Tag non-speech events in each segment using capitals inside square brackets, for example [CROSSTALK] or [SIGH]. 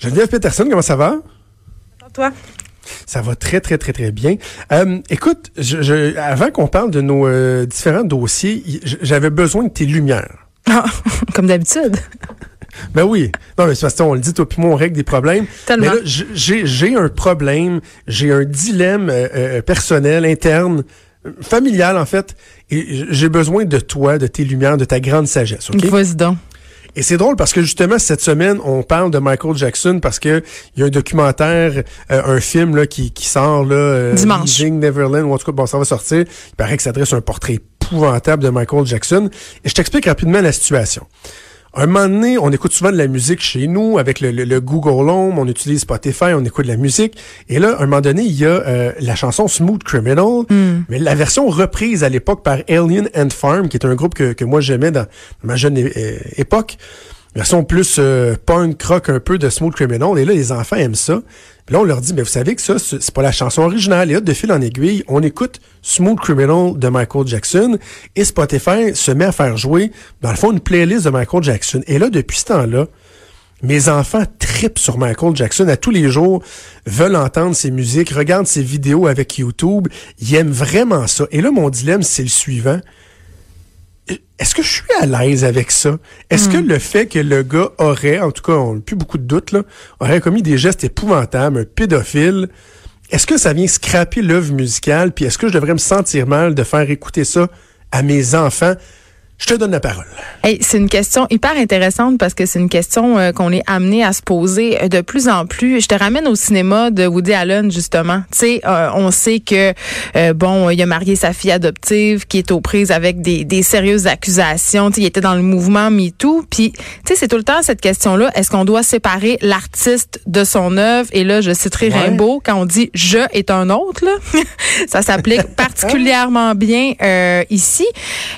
Geneviève Peterson, comment ça va? Toi? Ça va très, très, très, très bien. Euh, écoute, je, je- avant qu'on parle de nos euh, différents dossiers, j'avais besoin de tes lumières. Ah, [LAUGHS] comme d'habitude. [LAUGHS] Ben oui. Non, mais c'est parce que on le dit, toi puis moi, on règle des problèmes. Tellement. Mais là, j'ai un problème, j'ai un dilemme euh, personnel, interne, familial, en fait. Et j'ai besoin de toi, de tes lumières, de ta grande sagesse, OK? Vas-y donc. Et c'est drôle parce que justement cette semaine on parle de Michael Jackson parce que il y a un documentaire, euh, un film là qui, qui sort là euh, Dimanche. Neverland ou en tout cas bon ça va sortir. Il paraît que ça dresse un portrait épouvantable de Michael Jackson. Et je t'explique rapidement la situation. Un moment donné, on écoute souvent de la musique chez nous avec le, le- le Google Home, on utilise Spotify, on écoute de la musique. Et là, à un moment donné, il y a euh, la chanson Smooth Criminal, mais la version reprise à l'époque par Alien and Farm, qui est un groupe que, que moi j'aimais dans ma jeune époque. Version plus euh, punk rock un peu de Smooth Criminal. Et là, les enfants aiment ça. Puis là, on leur dit, mais vous savez que ça, c'est pas la chanson originale. Et là, de fil en aiguille, on écoute Smooth Criminal de Michael Jackson. Et Spotify se met à faire jouer, dans le fond, une playlist de Michael Jackson. Et là, depuis ce temps-là, mes enfants tripent sur Michael Jackson à tous les jours, veulent entendre ses musiques, regardent ses vidéos avec YouTube. Ils aiment vraiment ça. Et là, mon dilemme, c'est le suivant. Est-ce que je suis à l'aise avec ça? Est-ce que le fait que le gars aurait, en tout cas, on n'a plus beaucoup de doutes, là, aurait commis des gestes épouvantables, un pédophile, est-ce que ça vient scraper l'œuvre musicale? Puis est-ce que je devrais me sentir mal de faire écouter ça à mes enfants? Je te donne la parole. Hey, c'est une question hyper intéressante parce que c'est une question euh, qu'on est amené à se poser euh, de plus en plus. Je te ramène au cinéma de Woody Allen justement. Tu sais, euh, on sait que euh, bon, il a marié sa fille adoptive qui est aux prises avec des, des sérieuses accusations. Tu sais, il était dans le mouvement MeToo. Puis, tu sais, c'est tout le temps cette question-là. Est-ce qu'on doit séparer l'artiste de son œuvre? Et là, je citerai Ouais. Rimbaud quand on dit je est un autre. Là. [LAUGHS] Ça s'applique [LAUGHS] particulièrement bien euh, ici.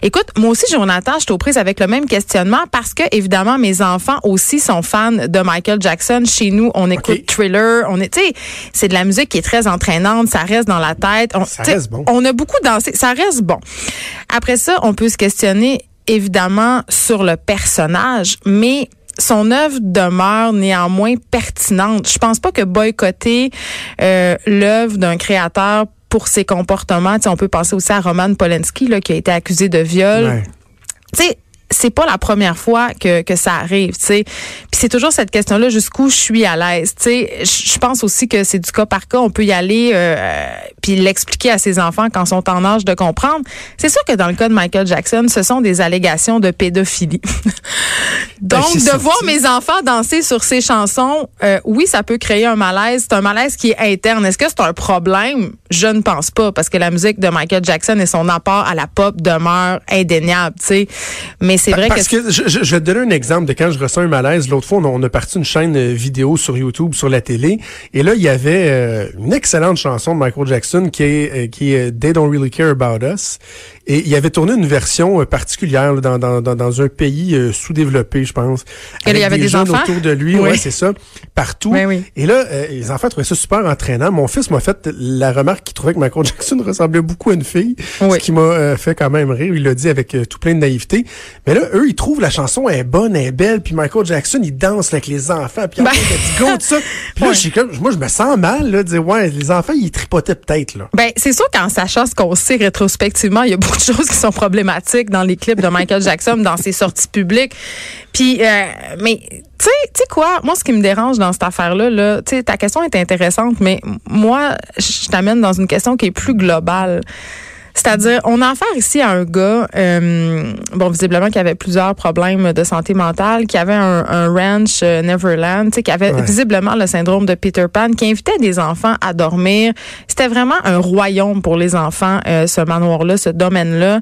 Écoute, moi aussi, Jonathan, je suis aux prises avec le même questionnement parce que, évidemment, mes enfants aussi sont fans de Michael Jackson. Chez nous, on écoute. Thriller. On est, tu sais, c'est de la musique qui est très entraînante. Ça reste dans la tête. On, Ça reste bon. On a beaucoup dansé. Ça reste bon. Après ça, on peut se questionner, évidemment, sur le personnage, mais son œuvre demeure néanmoins pertinente. Je pense pas que boycotter euh, l'œuvre d'un créateur pour ses comportements, tu sais, on peut penser aussi à Roman Polanski là, qui a été accusé de viol Ouais. Tu sais, c'est pas la première fois que, que ça arrive, tu sais. Puis c'est toujours cette question-là, jusqu'où je suis à l'aise, tu sais. Je pense aussi que c'est du cas par cas. On peut y aller euh, puis l'expliquer à ses enfants quand ils sont en âge de comprendre. C'est sûr que dans le cas de Michael Jackson, ce sont des allégations de pédophilie. [LAUGHS] Donc, Ben, c'est de voir mes enfants danser sur ces chansons, euh, oui, ça peut créer un malaise. C'est un malaise qui est interne. Est-ce que c'est un problème? Je ne pense pas, parce que la musique de Michael Jackson et son apport à la pop demeure indéniable, tu sais. Mais vrai Parce que... que, je, je- vais te donner un exemple de quand je ressens un malaise. L'autre fois, on a, on a parti une chaîne euh, vidéo sur YouTube, sur la télé, et là, il y avait euh, une excellente chanson de Michael Jackson qui est, euh, qui est They Don't Really Care About Us. Et il avait tourné une version euh, particulière là, dans, dans, dans, dans un pays euh, sous-développé, je pense. Et là, il y avait des jeunes enfants? autour de lui, Oui. ouais, c'est ça, partout. Oui, oui. Et là, euh, les enfants trouvaient ça super entraînant. Mon fils m'a fait la remarque qu'il trouvait que Michael Jackson [LAUGHS] ressemblait beaucoup à une fille, Oui. ce qui m'a euh, fait quand même rire. Il l'a dit avec euh, tout plein de naïveté. Mais là, eux, ils trouvent la chanson est bonne, elle est belle, puis Michael Jackson, il danse avec les enfants, puis il Ben. des go, ça. [LAUGHS] Puis là, Ouais. j'ai comme, moi, je me sens mal, là, de dire, ouais, les enfants, ils tripotaient peut-être, là. Ben, c'est sûr qu'en sachant ce qu'on sait rétrospectivement, il y a beaucoup de choses qui sont problématiques dans les clips de Michael Jackson, dans ses sorties publiques. Puis, euh, mais tu sais, quoi, moi ce qui me dérange dans cette affaire-là, là, tu sais, ta question est intéressante, mais moi, je t'amène dans une question qui est plus globale. C'est-à-dire, on a affaire ici à un gars, euh, bon, visiblement, qui avait plusieurs problèmes de santé mentale, qui avait un, un ranch euh, Neverland, tu sais, qui avait Ouais. visiblement le syndrome de Peter Pan, qui invitait des enfants à dormir. C'était vraiment un royaume pour les enfants, euh, ce manoir-là, ce domaine-là.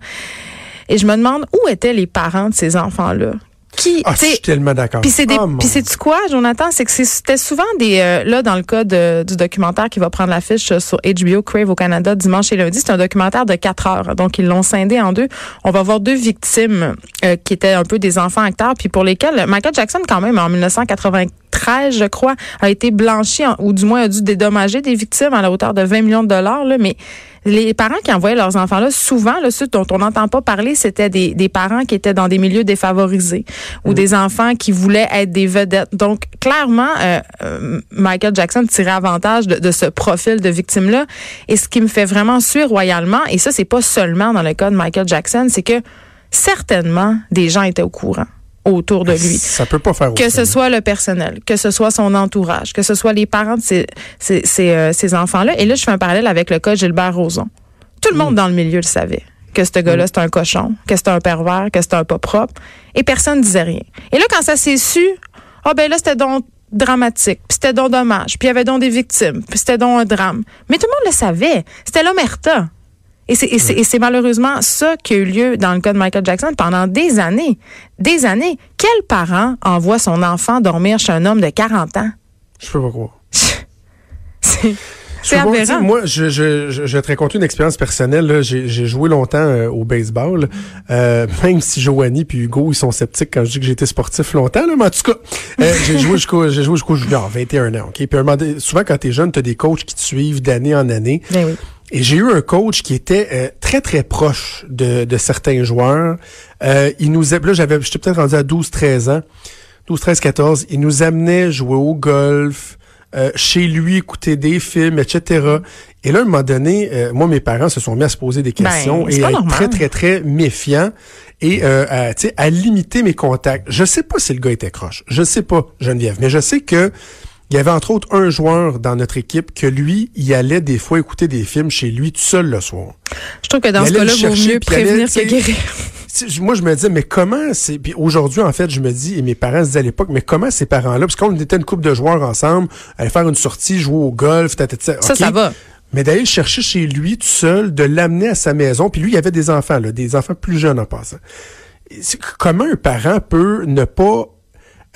Et je me demande où étaient les parents de ces enfants-là? Qui, Ah, je suis tellement d'accord. puis c'est des, Oh, puis c'est quoi, Jonathan, c'est que c'était souvent des euh, là dans le cas de- du documentaire qui va prendre l'affiche euh, sur HBO Crave au Canada dimanche et lundi, c'est un documentaire de quatre heures. Donc ils l'ont scindé en deux. On va voir deux victimes euh, qui étaient un peu des enfants acteurs, puis pour lesquels Michael Jackson quand même en 1993, je crois, a été blanchi en- ou du moins a dû dédommager des victimes à la hauteur de 20 millions de dollars. Là, mais les parents qui envoyaient leurs enfants là, souvent, là, ceux dont on n'entend pas parler, c'était des, des parents qui étaient dans des milieux défavorisés ou des enfants qui voulaient être des vedettes. Donc, clairement, euh, euh, Michael Jackson tirait avantage de, de ce profil de victime-là. Et ce qui me fait vraiment suer royalement, et ça, c'est pas seulement dans le cas de Michael Jackson, c'est que certainement des gens étaient au courant autour de lui Ça peut pas faire que ce soit le personnel, que ce soit son entourage, que ce soit les parents de ces, ces, ces, euh, ces enfants-là. Et là, je fais un parallèle avec le cas de Gilbert Rozon. Tout le monde dans le milieu le savait que ce gars-là, c'était un cochon, que c'était un pervers, que c'était un pas propre. Et personne ne disait rien. Et là, quand ça s'est su, ah ben là, c'était donc dramatique, puis c'était donc dommage, puis il y avait donc des victimes, puis c'était donc un drame. Mais tout le monde le savait. C'était l'omerta. Et c'est, et c'est- et c'est malheureusement ça qui a eu lieu dans le cas de Michael Jackson pendant des années. Des années. Quel parent envoie son enfant dormir chez un homme de 40 ans? Je peux pas croire. [LAUGHS] C'est, c'est aberrant. Moi, je, je, je, je vais te raconter une expérience personnelle. là. J'ai j'ai joué longtemps euh, au baseball, euh, même si Joanie puis Hugo, ils sont sceptiques quand je dis que j'ai été sportif longtemps. Là, mais en tout cas, euh, j'ai [LAUGHS] joué jusqu'au j'ai joué jusqu'au junior, 21 ans. ok? Puis souvent, quand t'es jeune, t'as des coachs qui te suivent d'année en année. Ben oui. Et j'ai eu un coach qui était euh, très, très proche de, de certains joueurs. Euh, il nous a- là, j'avais, j'étais peut-être rendu à 12, 13 ans. 12, 13, 14. Il nous amenait jouer au golf, euh, chez lui, écouter des films, etc. Et là, à un moment donné, euh, moi, mes parents se sont mis à se poser des questions Ben, c'est et à être très, très, très méfiants et euh, à, à limiter mes contacts. Je sais pas si le gars était croche. Je sais pas, Geneviève, mais je sais que il y avait entre autres un joueur dans notre équipe que lui, il allait des fois écouter des films chez lui tout seul le soir. Je trouve que dans Il ce cas-là, vaut mieux prévenir que guérir. Moi, je me disais, mais comment c'est. Puis aujourd'hui, en fait, je me dis, et mes parents se disaient à l'époque, mais comment ces parents-là, parce qu'on était une couple de joueurs ensemble, aller faire une sortie, jouer au golf, tata, tata, Ça, ça va. Mais d'aller le chercher chez lui tout seul, de l'amener à sa maison, puis lui, il avait des enfants, là, des enfants plus jeunes en passant. Comment un parent peut ne pas,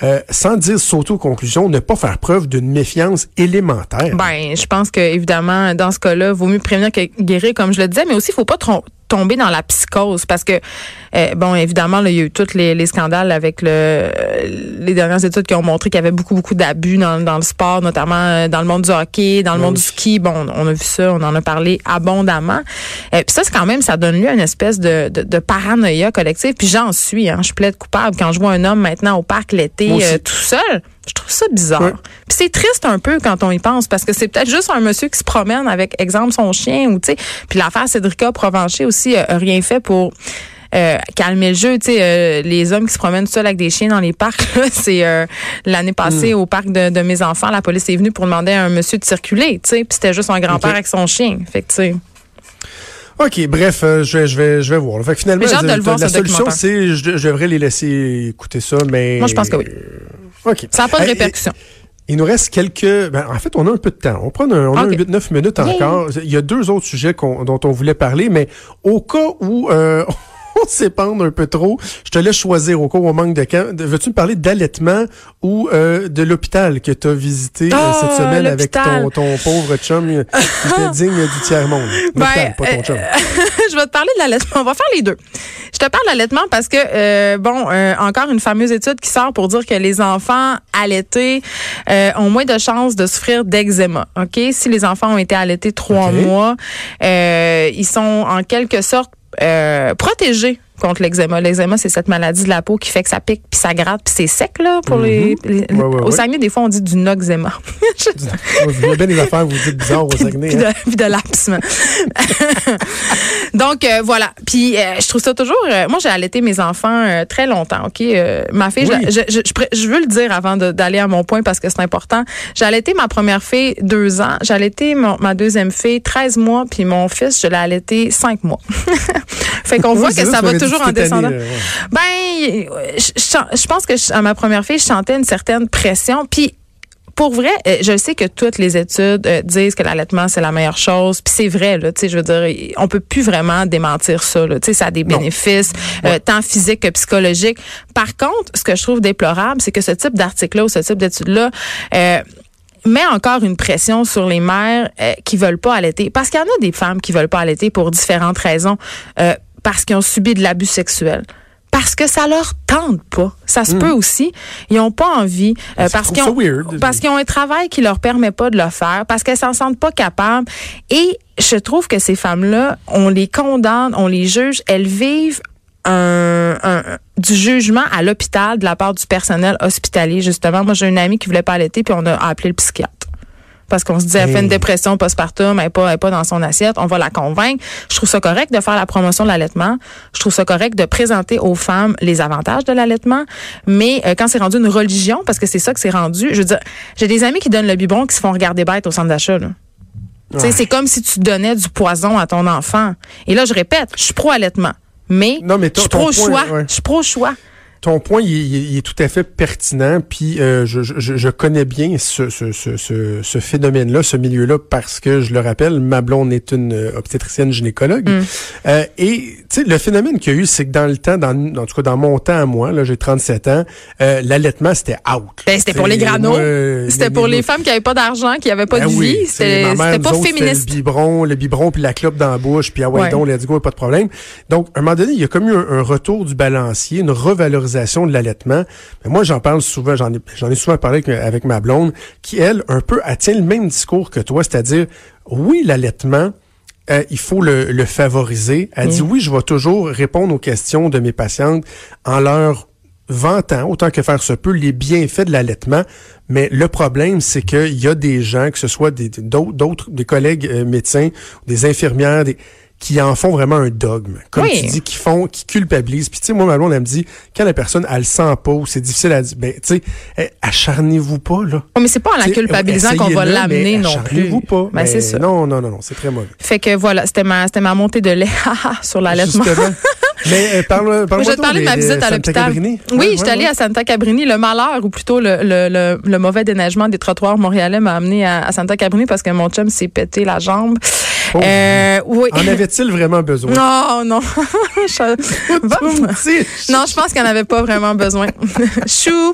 euh, sans dire sauter aux conclusions, ne pas faire preuve d'une méfiance élémentaire? Ben, je pense que évidemment, dans ce cas-là, vaut mieux prévenir que guérir, comme je le disais, mais aussi, il faut pas tomber dans la psychose parce que euh, bon évidemment là, il y a eu tous les, les scandales avec le euh, les dernières études qui ont montré qu'il y avait beaucoup beaucoup d'abus dans, dans le sport notamment euh, dans le monde du hockey dans le Oui. monde du ski. Bon on a vu ça on en a parlé abondamment. Euh, puis ça c'est quand même ça donne lieu à une espèce de, de, de paranoïa collective. Puis j'en suis hein, je plaide coupable quand je vois un homme maintenant au parc l'été euh, tout seul. Je trouve ça bizarre. Ouais. puis c'est triste un peu quand on y pense parce que c'est peut-être juste un monsieur qui se promène avec exemple son chien ou tu sais. Puis l'affaire Cédrica Provencher aussi euh, a rien fait pour euh, calmer le jeu, tu sais, euh, les hommes qui se promènent seuls avec des chiens dans les parcs, [LAUGHS] c'est euh, l'année passée au parc de, de mes enfants, la police est venue pour demander à un monsieur de circuler, tu sais, puis c'était juste un grand-père avec son chien, fait que tu sais. OK, bref, euh, je vais, je vais, je vais voir. Fait que finalement, de le voir, la solution, c'est, je, je devrais les laisser écouter ça, mais. Moi, je pense que oui. OK. Ça n'a pas de répercussions. Il nous reste quelques. Ben, en fait, on a un peu de temps. On prend un, on a Ok. un 8-9 minutes Yay. encore. Il y a deux autres sujets dont on voulait parler, mais au cas où euh, [LAUGHS] [LAUGHS] on s'épande un peu trop, je te laisse choisir au où on manque de camp. Veux-tu me parler d'allaitement ou euh, de l'hôpital que tu as visité euh, Ah, cette semaine avec ton, ton pauvre chum euh, qui était [LAUGHS] digne du tiers-monde? L'hôpital, pas ton euh, chum. [LAUGHS] je vais te parler de l'allaitement. On va faire les deux. Je te parle de l'allaitement parce que, euh, bon, euh, encore une fameuse étude qui sort pour dire que les enfants allaités euh, ont moins de chances de souffrir d'eczéma. OK? Si les enfants ont été allaités trois mois, euh, ils sont en quelque sorte euh, protégés contre l'eczéma. L'eczéma, c'est cette maladie de la peau qui fait que ça pique puis ça gratte puis c'est sec là pour les, les- Mhm. Ouais, ouais, au. Saguenay des fois on dit du noxéma. [LAUGHS] Vous voyez bien les affaires, vous dites bizarre au Saguenay. puis de, hein? puis de. [LAUGHS] Donc euh, voilà. Puis euh, je trouve ça toujours. euh, moi j'ai allaité mes enfants très longtemps. Ok? Ma fille, je- Oui. je, je, je, pré- je veux le dire avant d'aller à mon point parce que c'est important. J'ai allaité ma première fille deux ans. J'ai allaité mon- ma deuxième fille 13 mois. Puis mon fils, je l'ai allaité cinq mois. [LAUGHS] fait qu'on voit Oui, que ça, va dit toujours en année, descendant. ouais. Ben, je, je- pense que je- à ma première fille, je sentais une certaine pression. Puis, pour vrai, euh, je sais que toutes les études euh, disent que l'allaitement c'est la meilleure chose, puis c'est vrai là, tu sais, je veux dire, on peut plus vraiment démentir ça là, tu sais, ça a des bénéfices euh, tant physiques que psychologiques. Par contre, ce que je trouve déplorable, c'est que ce type d'article là ou ce type d'étude là met encore une pression sur les mères qui veulent pas allaiter parce qu'il y en a des femmes qui veulent pas allaiter pour différentes raisons parce qu'ils ont subi de l'abus sexuel parce que ça leur tente pas. Ça se mm. peut aussi. Ils ont pas envie euh, parce qu'ils ont parce qu'ils ont un travail qui leur permet pas de le faire, parce qu'elles s'en sentent pas capables. Et je trouve que ces femmes-là, on les condamne, on les juge, elles vivent un, un, du jugement à l'hôpital de la part du personnel hospitalier justement. Moi, j'ai une amie qui voulait pas allaiter puis on a appelé le psychiatre parce qu'on se dit, elle fait une dépression postpartum, elle n'est pas, pas dans son assiette, on va la convaincre. Je trouve ça correct de faire la promotion de l'allaitement. Je trouve ça correct de présenter aux femmes les avantages de l'allaitement. Mais euh, quand c'est rendu une religion, parce que c'est ça que c'est rendu, je veux dire, j'ai des amis qui donnent le biberon qui se font regarder bête au centre d'achat. C'est comme si tu donnais du poison à ton enfant. Et là, je répète, je suis pro-allaitement. Mais, mais je suis pro-choix. Je suis pro-choix ton point, il, est tout à fait pertinent. Puis euh, je, je, je, connais bien ce, ce, ce, ce phénomène-là, ce milieu-là, parce que je le rappelle, ma blonde est une euh, obstétricienne gynécologue. Mm. Euh, et tu sais, le phénomène qu'il y a eu, c'est que dans le temps, dans, en tout cas dans mon temps à moi, là, j'ai 37 ans, euh, l'allaitement c'était out. Ben, c'était pour les granos. c'était pour les, femmes qui avaient pas d'argent, qui avaient pas ben de vie. c'était pas féministe. Le biberon, le biberon puis la clope dans la bouche, puis ah ouais, donc let's go, pas de problème. Donc, à un moment donné, il y a comme eu un retour du balancier, une revalorisation de l'allaitement. Mais moi, j'en parle souvent, j'en ai, j'en ai souvent parlé avec, ma blonde, qui, elle, un peu, elle tient le même discours que toi, c'est-à-dire, oui, l'allaitement, euh, il faut le, favoriser. Elle dit, oui, je vais toujours répondre aux questions de mes patientes en leur vantant, autant que faire se peut, les bienfaits de l'allaitement. Mais le problème, c'est qu'il y a des gens, que ce soit des, d'autres, des collègues euh, médecins, des infirmières, des, qui en font vraiment un dogme. Comme tu dis, qui font, qui culpabilisent. Puis tu sais, moi, ma blonde, elle me dit, quand la personne, elle le sent pas ou c'est difficile à dire, ben, tu sais, eh, acharnez-vous pas, là. mais c'est pas en la culpabilisant qu'on va l'amener non plus. Acharnez-vous pas. Ben, c'est ça. Non, non, non, non, c'est très mauvais. Fait que voilà, c'était ma, c'était ma montée de lait [LAUGHS] sur l'allaitement. [LAUGHS] Mais euh, parle, parle Je vais te de ma visite à l'hôpital. Oui, j'étais allée à Santa Cabrini. Le malheur, ou plutôt le, le, le, mauvais déneigement des trottoirs montréalais m'a amené à, à, Santa Cabrini parce que mon chum s'est pété la jambe. Euh, oui. En avait-il vraiment besoin? Non, non. [LAUGHS] non, je pense qu'il n'en avait pas vraiment besoin. [LAUGHS] Chou.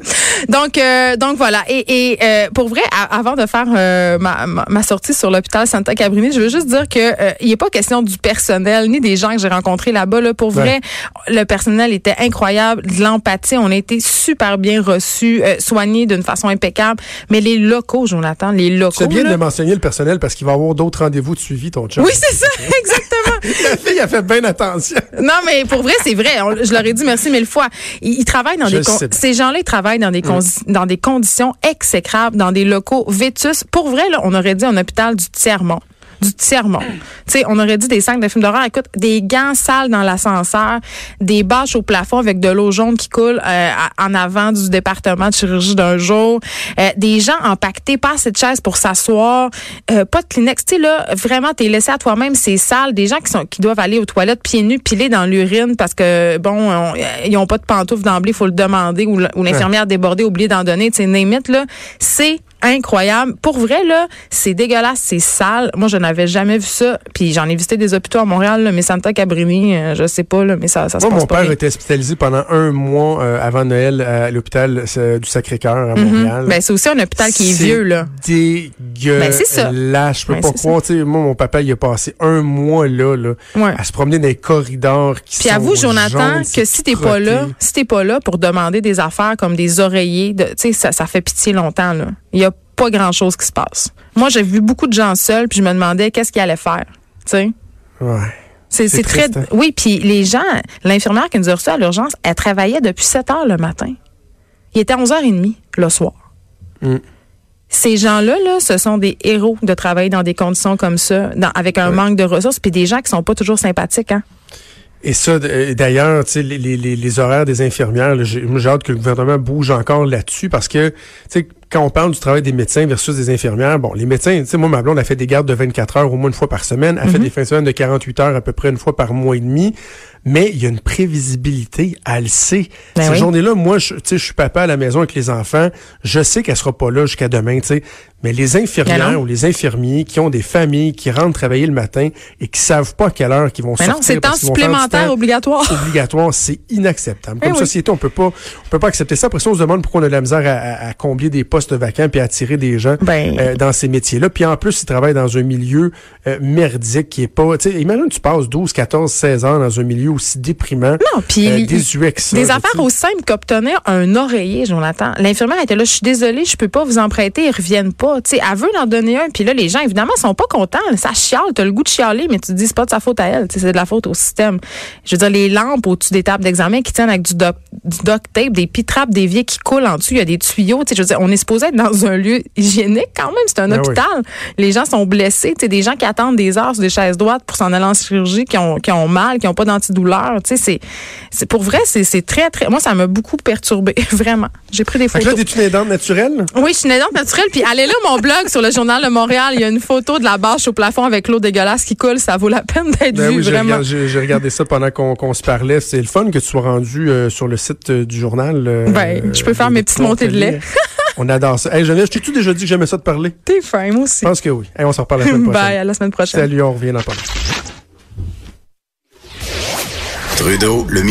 Donc, euh, donc voilà. Et, et euh, pour vrai, avant de faire euh, ma, ma, sortie sur l'hôpital Santa Cabrini, je veux juste dire que euh, il n'est pas question du personnel ni des gens que j'ai rencontrés là-bas. Là. Pour vrai, le personnel était incroyable, de l'empathie. On a été super bien reçus, soignés d'une façon impeccable. Mais les locaux, Jonathan, les locaux. C'est bien de mentionner le personnel parce qu'il va y avoir d'autres rendez-vous de suivi, ton oui, c'est ça, [LAUGHS] exactement. La fille a fait bien attention. Non, mais pour vrai, c'est vrai. je leur ai dit merci mille fois. Ils, travaillent dans des ces gens-là, ils travaillent dans des dans des conditions exécrables, dans des locaux vétus. Pour vrai, là, on aurait dit un hôpital du tiers-monde du tiers-monde. Tu sais, on aurait dit des sacs de films d'horreur. Écoute, des gants sales dans l'ascenseur, des bâches au plafond avec de l'eau jaune qui coule euh, en avant du département de chirurgie d'un jour, euh, des gens empaquetés, pas assez de chaises pour s'asseoir, euh, pas de Kleenex. Tu sais, là, vraiment, t'es laissé à toi-même, c'est sale. Des gens qui sont qui doivent aller aux toilettes pieds nus, pilés dans l'urine parce que, bon, ils ont pas de pantoufles d'emblée, faut le demander, ou l'infirmière débordée oublie d'en donner. Tu sais, là, c'est incroyable. Pour vrai, là, c'est dégueulasse, c'est sale. Moi, je n'avais jamais vu ça. Puis j'en ai visité des hôpitaux à Montréal, mais Santa Cabrini, euh, je sais pas, là, mais ça, ça se Moi, mon père était hospitalisé pendant un mois euh, avant Noël à l'hôpital euh, du Sacré-Cœur à mhm. Montréal. Ben, c'est aussi un hôpital qui est, vieux, là. dégueulasse. Ben, c'est ça. Là, je peux ben, pas croire. Moi, mon papa, il a passé un mois là, là à se promener dans les corridors qui Puis sont avoue, Jonathan, que si t'es pas là, si t'es pas là pour demander des affaires comme des oreillers, tu sais, ça, ça fait pitié longtemps, là. Il y a pas grand-chose qui se passe. Moi, j'ai vu beaucoup de gens seuls, puis je me demandais qu'est-ce qu'ils allaient faire. Tu sais? Ouais. C'est très. Hein? Oui, puis les gens, l'infirmière qui nous a reçus à l'urgence, elle travaillait depuis 7 heures le matin. Il était 11h30 le soir. Mm. Ces gens-là, là, ce sont des héros de travailler dans des conditions comme ça, avec un manque de ressources, puis des gens qui sont pas toujours sympathiques. Hein? Et ça, euh, d'ailleurs, les, les, les, horaires des infirmières, j'ai hâte que le gouvernement bouge encore là-dessus parce que, tu sais, quand on parle du travail des médecins versus des infirmières, bon, les médecins, tu sais, moi, ma blonde a fait des gardes de 24 heures au moins une fois par semaine, a fait mhm. des fins de semaine de 48 heures à peu près une fois par mois et demi. Mais il y a une prévisibilité, elle le sait. Ben Cette oui. journée-là, moi, je, tu sais, je suis papa à la maison avec les enfants, je sais qu'elle sera pas là jusqu'à demain, tu sais. Mais les Ben infirmières non. ou les infirmiers qui ont des familles, qui rentrent travailler le matin et qui savent pas à quelle heure qu'ils vont Mais sortir. non, c'est temps supplémentaire obligatoire. obligatoire, c'est inacceptable. Comme Eh oui. société, on peut pas, on peut pas accepter ça. Après ça, on se demande pourquoi on a de la misère à, à- à combler des postes vacants puis à attirer des gens Ben. euh, dans ces métiers-là. Puis en plus, ils travaillent dans un milieu euh, merdique qui est pas, tu sais, imagine tu passes 12, 14, 16 ans dans un milieu aussi déprimant, Non, puis euh. Des affaires aussi simples qu'obtenir un oreiller, Jonathan. L'infirmière était là, je suis désolée, je peux pas vous en prêter, ils reviennent pas. Sais, elle veut en donner un, puis là, les gens, évidemment, sont pas contents. Ça chiale, t'as le goût de chialer, mais tu te dis, c'est pas de sa faute à elle, c'est de la faute au système. Je veux dire, les lampes au-dessus des tables d'examen qui tiennent avec du, doc- du duct tape, des pitraps d'évier qui coulent en dessous, il y a des tuyaux, je veux dire, on est supposé être dans un lieu hygiénique quand même, c'est un Ben oui. hôpital. Les gens sont blessés, des gens qui attendent des heures sur des chaises droites pour s'en aller en chirurgie, qui ont, qui ont mal, qui ont pas d'antidouleur, tu sais, c'est, pour vrai, c'est, très, très, moi, ça m'a beaucoup perturbé, [LAUGHS] vraiment. J'ai pris des Fait que là, photos. t'es une aidante naturelle? Oui, je suis une aidante naturelle. Puis allez là, mon blog sur le Journal de Montréal. Il y a une photo de la bâche au plafond avec l'eau dégueulasse qui coule. Ça vaut la peine d'être Ben vu, oui, vraiment. j'ai- regardé ça pendant qu'on se parlait. C'est le fun que tu sois rendu euh, sur le site euh, du journal. euh, Ben, je peux faire mes petites montées de lait. [LAUGHS] On adore ça. Hey, je t'ai-tu déjà dit que j'aimais ça de parler? T'es fin, moi aussi. Je pense que oui. Hey, on se reparle la semaine [LAUGHS] prochaine. Bye, à la semaine prochaine. Salut, on revient pas longtemps. Trudeau, le